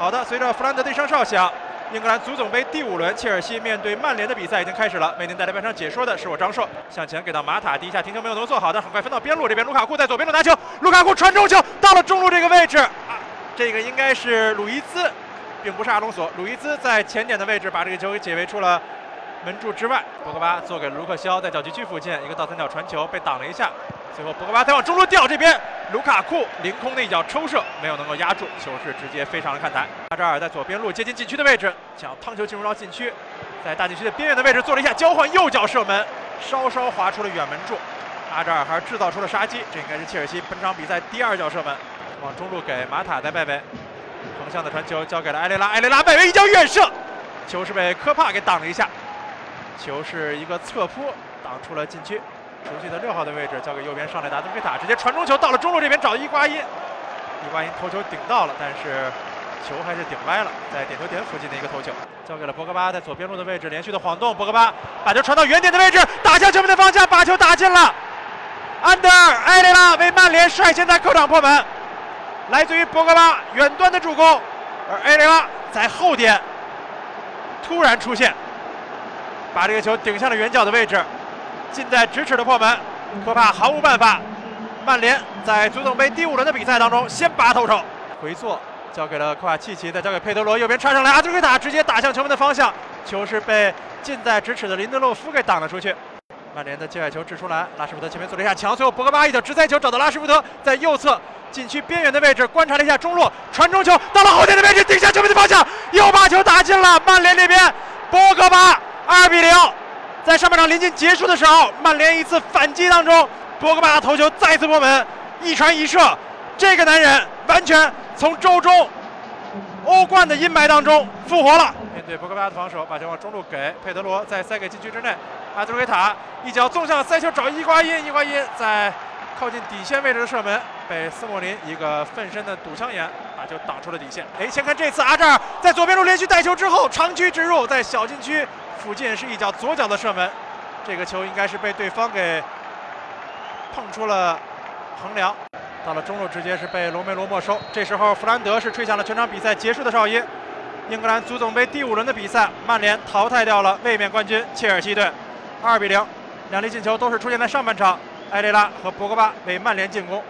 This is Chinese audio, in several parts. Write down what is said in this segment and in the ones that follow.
好的，随着弗兰德的一声哨响，英格兰足总杯第五轮，切尔西面对曼联的比赛已经开始了。为您带来半场解说的是我张硕，向前给到马塔，第一下停球没有能做好的，很快分到边路这边，卢卡库。在左边路拿球，卢卡库传中球到了中路这个位置，这个应该是鲁伊兹，并不是阿隆索，鲁伊兹在前点的位置把这个球给解围出了。门柱之外，博格巴做给卢克肖，在角击区附近一个倒三角传球被挡了一下，最后博格巴再往中路吊，这边卢卡库凌空的一脚抽射没有能够压住，球是直接飞上了看台。阿扎尔在左边路接近禁区的位置，想要趟球进入到禁区，在大禁区的边缘的位置做了一下交换，右脚射门，稍稍划出了远门柱。阿扎尔还是制造出了杀机，这应该是切尔西本场比赛第二脚射门，往中路给马塔在外围，横向的传球交给了埃雷拉，埃雷拉外围一脚远射，球是被科帕给挡了一下。球是一个侧扑，挡出了禁区。熟悉的六号的位置交给右边上来达德菲塔，直接传中球到了中路这边找伊瓜因，伊瓜因头球顶到了，但是球还是顶歪了，在点球点附近的一个头球，交给了博格巴，在左边路的位置连续的晃动，博格巴把球传到原点的位置，打向球门的方向，把球打进了。安德尔埃雷拉为曼联率先在客场破门，来自于博格巴远端的助攻，而埃雷拉在后点突然出现。把这个球顶向了远角的位置，近在咫尺的破门，科帕毫无办法。曼联在足总杯第五轮的比赛当中先拔头筹，回做交给了科瓦契奇，再交给佩德罗，右边插上来，阿兹奎塔直接打向球门的方向，球是被近在咫尺的林德洛夫给挡了出去。曼联的界外球掷出来，拉什福德前面做了一下墙，最后博格巴一脚直塞球找到拉什福德，在右侧禁区边缘的位置观察了一下中路传中球，到了后点的位置顶向球门的方向，又把球打进了。曼联这边博格巴。二比零，在上半场临近结束的时候，曼联一次反击当中，博格巴头球再次破门，一传一射，这个男人完全从周中欧冠的阴霾当中复活了。面对博格巴的防守，把球往中路给佩德罗，再塞给禁区之内，阿德维塔一脚纵向塞球找伊瓜因，伊瓜因在靠近底线位置的射门被斯莫林一个奋身的堵枪眼把球挡出了底线。哎，先看这次阿扎尔在左边路连续带球之后长驱直入，在小禁区。附近是一脚左脚的射门，这个球应该是被对方给碰出了横梁，到了中路直接是被罗梅罗没收。这时候弗兰德是吹响了全场比赛结束的哨音。英格兰足总杯第五轮的比赛，曼联淘汰掉了卫冕冠军切尔西队，二比零。两粒进球都是出现在上半场，埃雷拉和博格巴为曼联进攻，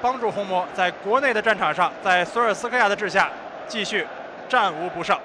帮助红魔在国内的战场上，在索尔斯克亚的治下继续战无不胜。